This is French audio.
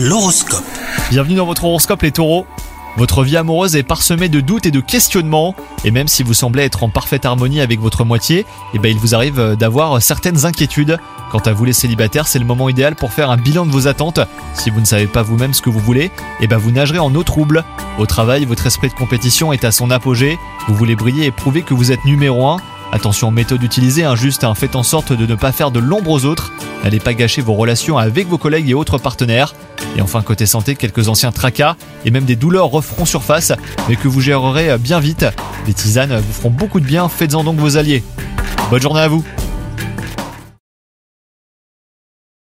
L'horoscope. Bienvenue dans votre horoscope les taureaux. Votre vie amoureuse est parsemée de doutes et de questionnements, et même si vous semblez être en parfaite harmonie avec votre moitié, eh ben il vous arrive euh, d'avoir certaines inquiétudes. Quant à vous les célibataires, c'est le moment idéal pour faire un bilan de vos attentes. Si vous ne savez pas vous-même ce que vous voulez, eh ben vous nagerez en eau trouble. Au travail, votre esprit de compétition est à son apogée, vous voulez briller et prouver que vous êtes numéro 1. Attention aux méthodes utilisées, hein, juste hein, faites en sorte de ne pas faire de l'ombre aux autres. N'allez pas gâcher vos relations avec vos collègues et autres partenaires. Et enfin, côté santé, quelques anciens tracas et même des douleurs referont surface, mais que vous gérerez bien vite. Des tisanes vous feront beaucoup de bien, faites-en donc vos alliés. Bonne journée à vous